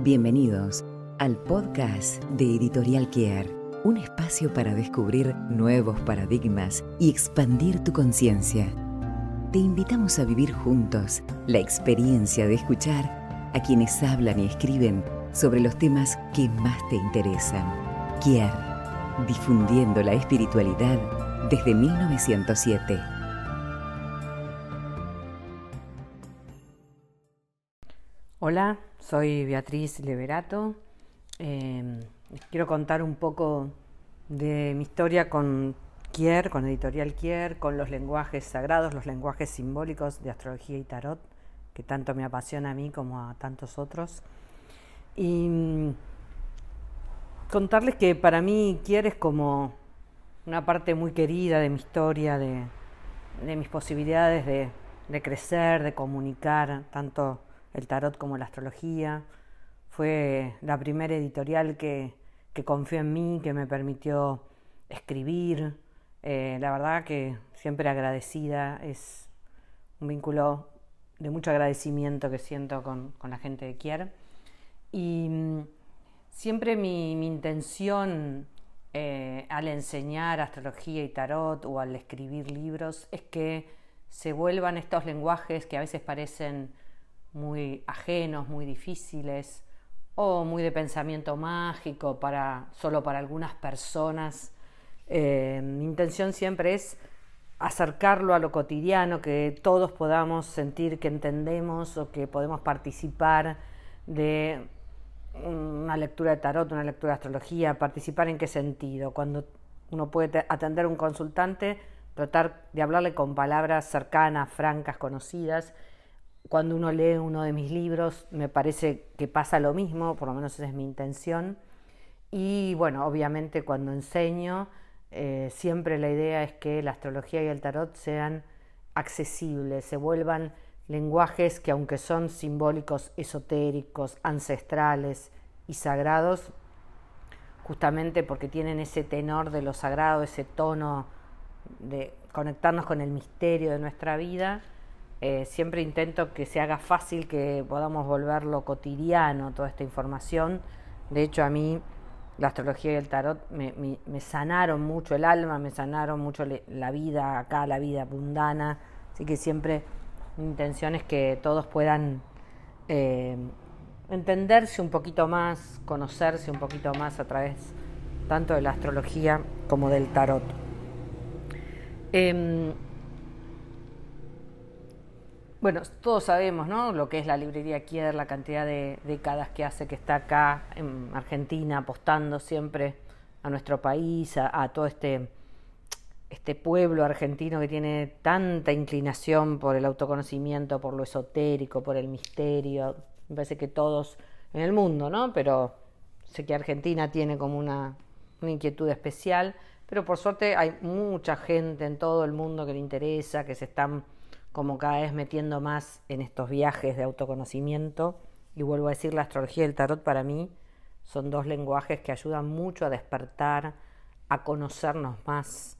Bienvenidos al podcast de Editorial Kier, un espacio para descubrir nuevos paradigmas y expandir tu conciencia. Te invitamos a vivir juntos la experiencia de escuchar a quienes hablan y escriben sobre los temas que más te interesan. Kier, difundiendo la espiritualidad desde 1907. Hola, soy Beatriz Leverato. Eh, quiero contar un poco de mi historia con Kier, con Editorial Kier, con los lenguajes sagrados, los lenguajes simbólicos de astrología y tarot, que tanto me apasiona a mí como a tantos otros. Y mm, contarles que para mí Kier es como una parte muy querida de mi historia, de, mis posibilidades de, de crecer, de comunicar, tanto el tarot como la astrología. Fue la primera editorial que, que confió en mí, que me permitió escribir. Eh, la verdad que siempre agradecida, es un vínculo de mucho agradecimiento que siento con, la gente de Kier. Y mm, siempre mi, intención eh, al enseñar astrología y tarot o al escribir libros es que se vuelvan estos lenguajes que a veces parecen muy ajenos, muy difíciles o muy de pensamiento mágico para solo para algunas personas. Eh, mi intención siempre es acercarlo a lo cotidiano, que todos podamos sentir que entendemos o que podemos participar de una lectura de tarot, una lectura de astrología, participar en qué sentido. Cuando uno puede atender a un consultante, tratar de hablarle con palabras cercanas, francas, conocidas cuando uno lee uno de mis libros me parece que pasa lo mismo, por lo menos esa es mi intención. Y bueno, obviamente cuando enseño, eh, siempre la idea es que la astrología y el tarot sean accesibles, se vuelvan lenguajes que aunque son simbólicos, esotéricos, ancestrales y sagrados, justamente porque tienen ese tenor de lo sagrado, ese tono de conectarnos con el misterio de nuestra vida, eh, siempre intento que se haga fácil, que podamos volverlo cotidiano, toda esta información. De hecho, a mí la astrología y el tarot me, sanaron mucho el alma, me sanaron mucho la vida acá, la vida mundana. Así que siempre mi intención es que todos puedan eh, entenderse un poquito más, conocerse un poquito más a través tanto de la astrología como del tarot. Em, bueno, todos sabemos ¿no? lo que es la librería Kier, la cantidad de décadas que hace que está acá en Argentina apostando siempre a nuestro país, a, todo este, este pueblo argentino que tiene tanta inclinación por el autoconocimiento, por lo esotérico, por el misterio. Me parece que todos en el mundo, ¿no? Pero sé que Argentina tiene como una, una inquietud especial, pero por suerte hay mucha gente en todo el mundo que le interesa, que se están como cada vez metiendo más en estos viajes de autoconocimiento. Y vuelvo a decir, la astrología y el tarot para mí son dos lenguajes que ayudan mucho a despertar, a conocernos más,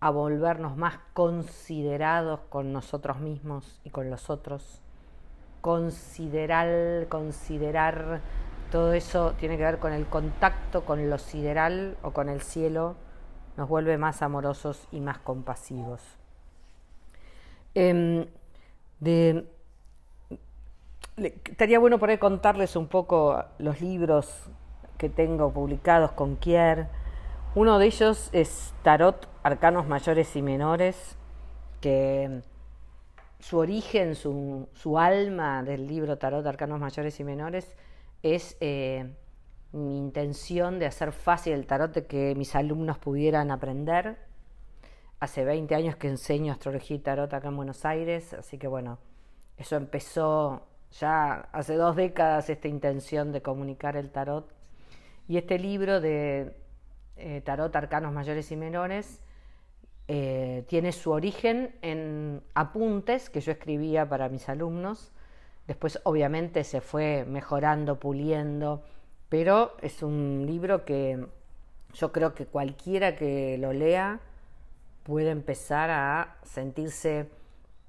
a volvernos más considerados con nosotros mismos y con los otros. Considerar, considerar, todo eso tiene que ver con el contacto con lo sideral o con el cielo, nos vuelve más amorosos y más compasivos. Em, estaría bueno ahí contarles un poco los libros que tengo publicados con Kier. Uno de ellos es Tarot, Arcanos Mayores y Menores, que su origen, su, su alma del libro Tarot, Arcanos Mayores y Menores es eh, mi intención de hacer fácil el tarot, de que mis alumnos pudieran aprender hace 20 años que enseño astrología y tarot acá en Buenos Aires, así que bueno, eso empezó ya hace dos décadas esta intención de comunicar el tarot. Y este libro de eh, Tarot Arcanos Mayores y Menores eh, tiene su origen en apuntes que yo escribía para mis alumnos. Después obviamente se fue mejorando, puliendo, pero es un libro que yo creo que cualquiera que lo lea puede empezar a sentirse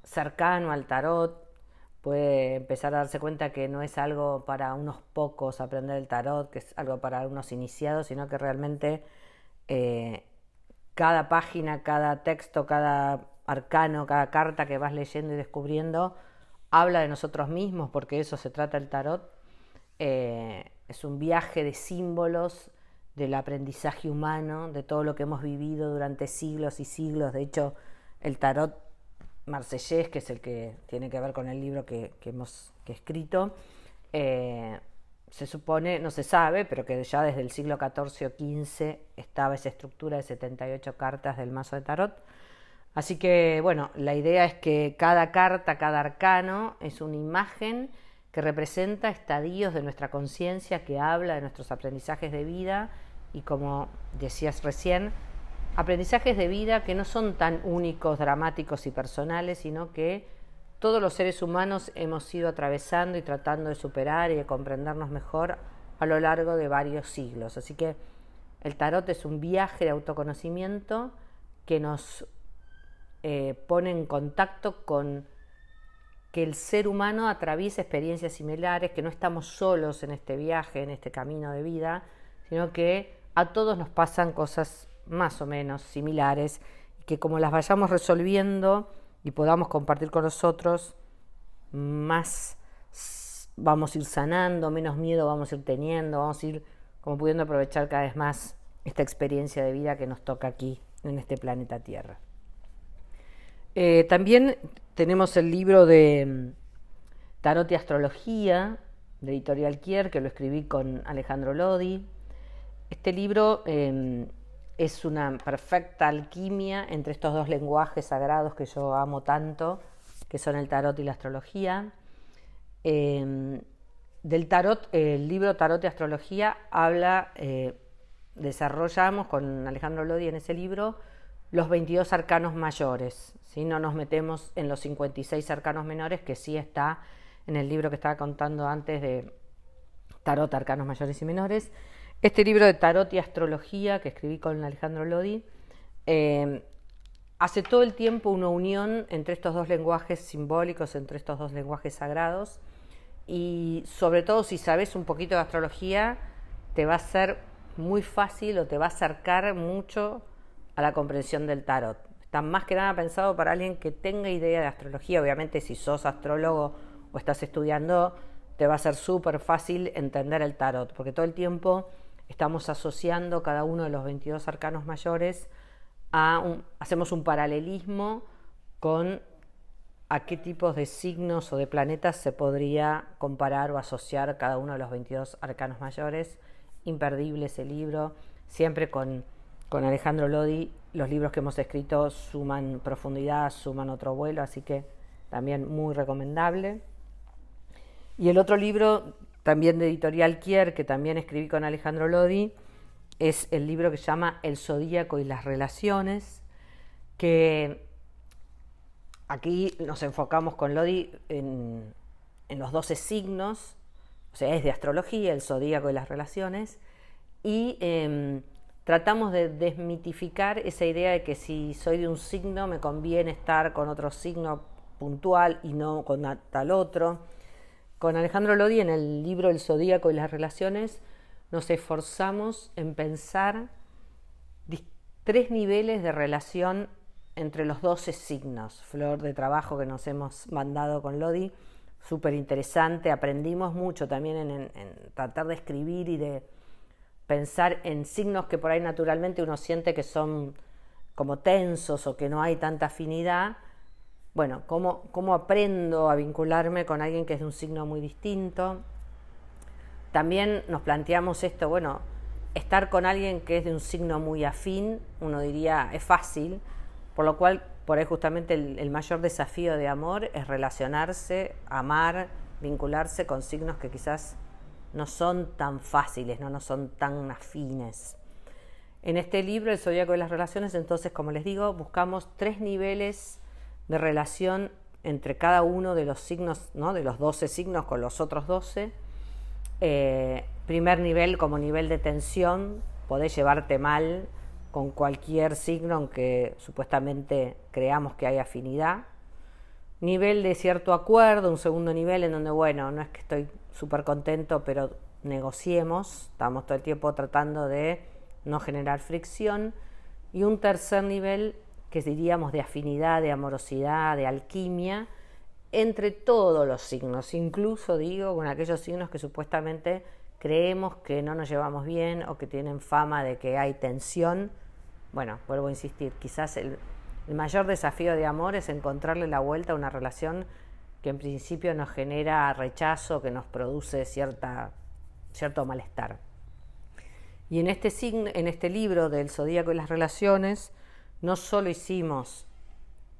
cercano al tarot, puede empezar a darse cuenta que no es algo para unos pocos aprender el tarot, que es algo para unos iniciados, sino que realmente eh, cada página, cada texto, cada arcano, cada carta que vas leyendo y descubriendo, habla de nosotros mismos, porque eso se trata el tarot. Eh, es un viaje de símbolos del aprendizaje humano, de todo lo que hemos vivido durante siglos y siglos. De hecho, el tarot marsellés, que es el que tiene que ver con el libro que, hemos escrito, eh, se supone, no se sabe, pero que ya desde el siglo XIV o XV estaba esa estructura de 78 cartas del mazo de tarot. Así que, bueno, la idea es que cada carta, cada arcano es una imagen que representa estadios de nuestra conciencia, que habla de nuestros aprendizajes de vida y, como decías recién, aprendizajes de vida que no son tan únicos, dramáticos y personales, sino que todos los seres humanos hemos ido atravesando y tratando de superar y de comprendernos mejor a lo largo de varios siglos. Así que el tarot es un viaje de autoconocimiento que nos eh, pone en contacto con que el ser humano atraviesa experiencias similares, que no estamos solos en este viaje, en este camino de vida, sino que a todos nos pasan cosas más o menos similares que como las vayamos resolviendo y podamos compartir con nosotros, más vamos a ir sanando, menos miedo vamos a ir teniendo, vamos a ir como pudiendo aprovechar cada vez más esta experiencia de vida que nos toca aquí en este planeta Tierra. Eh, también tenemos el libro de mm, Tarot y Astrología de Editorial Kier, que lo escribí con Alejandro Lodi. Este libro em, es una perfecta alquimia entre estos dos lenguajes sagrados que yo amo tanto, que son el tarot y la astrología. Em, del tarot, el libro Tarot y Astrología habla, eh, desarrollamos con Alejandro Lodi en ese libro los 22 arcanos mayores, si no nos metemos en los 56 arcanos menores, que sí está en el libro que estaba contando antes de Tarot, Arcanos Mayores y Menores. Este libro de tarot y astrología que escribí con Alejandro Lodi eh, hace todo el tiempo una unión entre estos dos lenguajes simbólicos, entre estos dos lenguajes sagrados y sobre todo si sabes un poquito de astrología te va a ser muy fácil o te va a acercar mucho a la comprensión del tarot. Está más que nada pensado para alguien que tenga idea de astrología. Obviamente si sos astrólogo o estás estudiando, te va a ser súper fácil entender el tarot, porque todo el tiempo estamos asociando cada uno de los 22 arcanos mayores a un, hacemos un paralelismo con a qué tipos de signos o de planetas se podría comparar o asociar cada uno de los 22 arcanos mayores. Imperdible ese libro, siempre con, con Alejandro Lodi, los libros que hemos escrito suman profundidad, suman otro vuelo, así que también muy recomendable. Y el otro libro también de Editorial Kier, que también escribí con Alejandro Lodi, es el libro que se llama El Zodíaco y las Relaciones, que aquí nos enfocamos con Lodi en, los 12 signos, o sea, es de astrología, el zodíaco y las relaciones, y em, tratamos de desmitificar esa idea de que si soy de un signo me conviene estar con otro signo puntual y no con tal otro con Alejandro Lodi en el libro El Zodíaco y las Relaciones nos esforzamos en pensar tres niveles de relación entre los 12 signos. Flor de trabajo que nos hemos mandado con Lodi, súper interesante. Aprendimos mucho también en, en, tratar de escribir y de pensar en signos que por ahí naturalmente uno siente que son como tensos o que no hay tanta afinidad bueno, ¿cómo, aprendo a vincularme con alguien que es de un signo muy distinto? También nos planteamos esto, bueno, estar con alguien que es de un signo muy afín, uno diría, es fácil, por lo cual, por ahí justamente el, mayor desafío de amor es relacionarse, amar, vincularse con signos que quizás no son tan fáciles, no, no son tan afines. En este libro, El Zodíaco de las Relaciones, entonces, como les digo, buscamos tres niveles de relación entre cada uno de los signos, ¿no? de los 12 signos con los otros 12. Eh, primer nivel como nivel de tensión, podés llevarte mal con cualquier signo, aunque supuestamente creamos que hay afinidad. nivel de cierto acuerdo, un segundo nivel en donde, bueno, no es que estoy súper contento, pero negociemos, estamos todo el tiempo tratando de no generar fricción, y un tercer nivel que diríamos de afinidad, de amorosidad, de alquimia, entre todos los signos, incluso digo con aquellos signos que supuestamente creemos que no nos llevamos bien o que tienen fama de que hay tensión. Bueno, vuelvo a insistir, quizás el, mayor desafío de amor es encontrarle la vuelta a una relación que en principio nos genera rechazo, que nos produce cierta, cierto malestar. Y en este, en este libro del Zodíaco y las Relaciones, no solo hicimos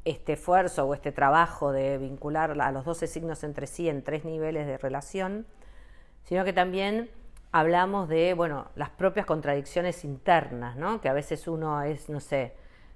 este esfuerzo o este trabajo de vincular a los 12 signos entre sí en tres niveles de relación, sino que también hablamos de, bueno, las propias contradicciones internas, ¿no? Que a veces uno es, no sé,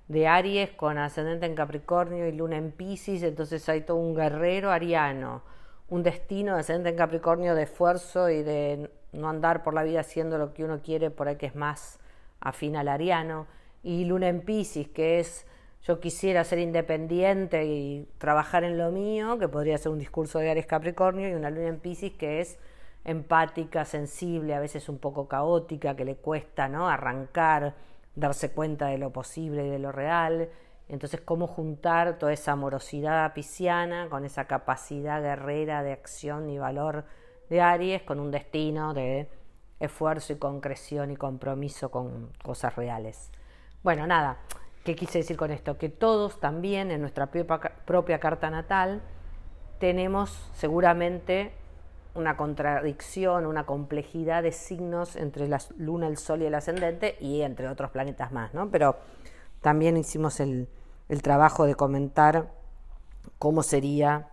de Aries con ascendente en Capricornio y luna en Pisces, entonces hay todo un guerrero ariano, un destino de ascendente en Capricornio de esfuerzo y de no andar por la vida haciendo lo que uno quiere, por ahí que es más afín al ariano, y luna en Pisces, que es yo quisiera ser independiente y trabajar en lo mío, que podría ser un discurso de Aries Capricornio, y una luna en Pisces que es empática, sensible, a veces un poco caótica, que le cuesta ¿no? arrancar, darse cuenta de lo posible y de lo real. Entonces, cómo juntar toda esa amorosidad pisciana con esa capacidad guerrera de acción y valor de Aries, con un destino de esfuerzo y concreción y compromiso con cosas reales. Bueno, nada, ¿qué quise decir con esto? Que todos también en nuestra propia carta natal tenemos seguramente una contradicción, una complejidad de signos entre la luna, el sol y el ascendente y entre otros planetas más, ¿no? Pero también hicimos el, trabajo de comentar cómo sería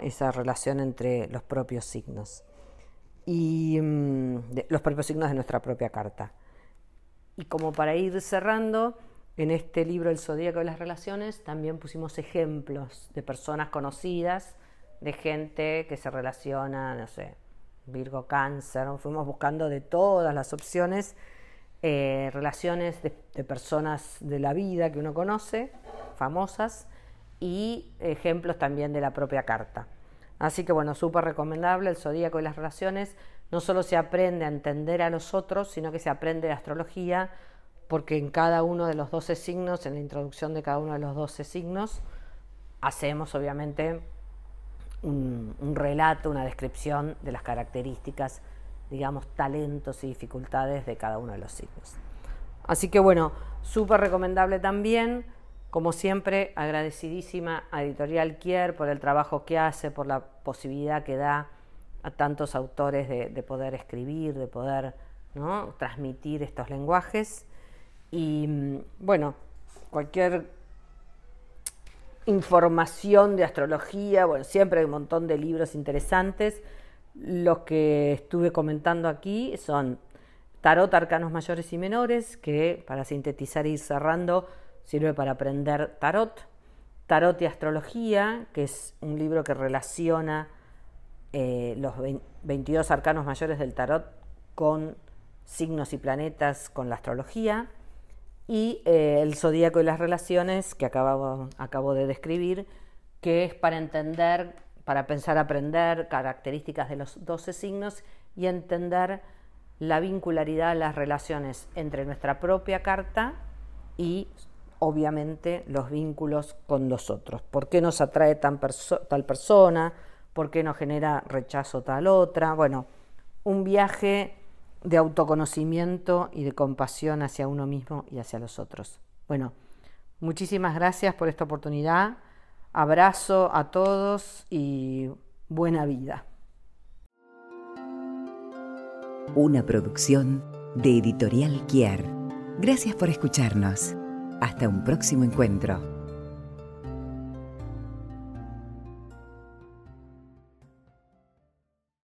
esa relación entre los propios signos y mm, los propios signos de nuestra propia carta. Y como para ir cerrando, en este libro El Zodíaco de las Relaciones también pusimos ejemplos de personas conocidas de gente que se relaciona, no sé, Virgo, Cáncer, fuimos buscando de todas las opciones, eh, relaciones de, personas de la vida que uno conoce, famosas, y ejemplos también de la propia carta. Así que bueno, súper recomendable el zodíaco y las relaciones. No solo se aprende a entender a los otros, sino que se aprende astrología, porque en cada uno de los 12 signos, en la introducción de cada uno de los 12 signos, hacemos obviamente un, relato, una descripción de las características, digamos, talentos y dificultades de cada uno de los signos. Así que bueno, súper recomendable también. Como siempre, agradecidísima a Editorial Kier por el trabajo que hace, por la posibilidad que da a tantos autores de, poder escribir, de poder transmitir estos lenguajes. Y mm, bueno, cualquier información de astrología, bueno, siempre hay un montón de libros interesantes. Los que estuve comentando aquí son Tarot, Arcanos Mayores y Menores, que para sintetizar y ir cerrando sirve para aprender tarot. Tarot y Astrología, que es un libro que relaciona eh, los 22 arcanos mayores del tarot con signos y planetas con la astrología y eh, el zodíaco y las relaciones que acabo, de describir, que es para entender, para pensar aprender características de los 12 signos y entender la vincularidad, las relaciones entre nuestra propia carta y obviamente los vínculos con los otros. ¿Por qué nos atrae tal persona? ¿Por qué nos genera rechazo tal otra? Bueno, un viaje de autoconocimiento y de compasión hacia uno mismo y hacia los otros. Bueno, muchísimas gracias por esta oportunidad. Abrazo a todos y buena vida. Una producción de Editorial Kier. Gracias por escucharnos. Hasta un próximo encuentro.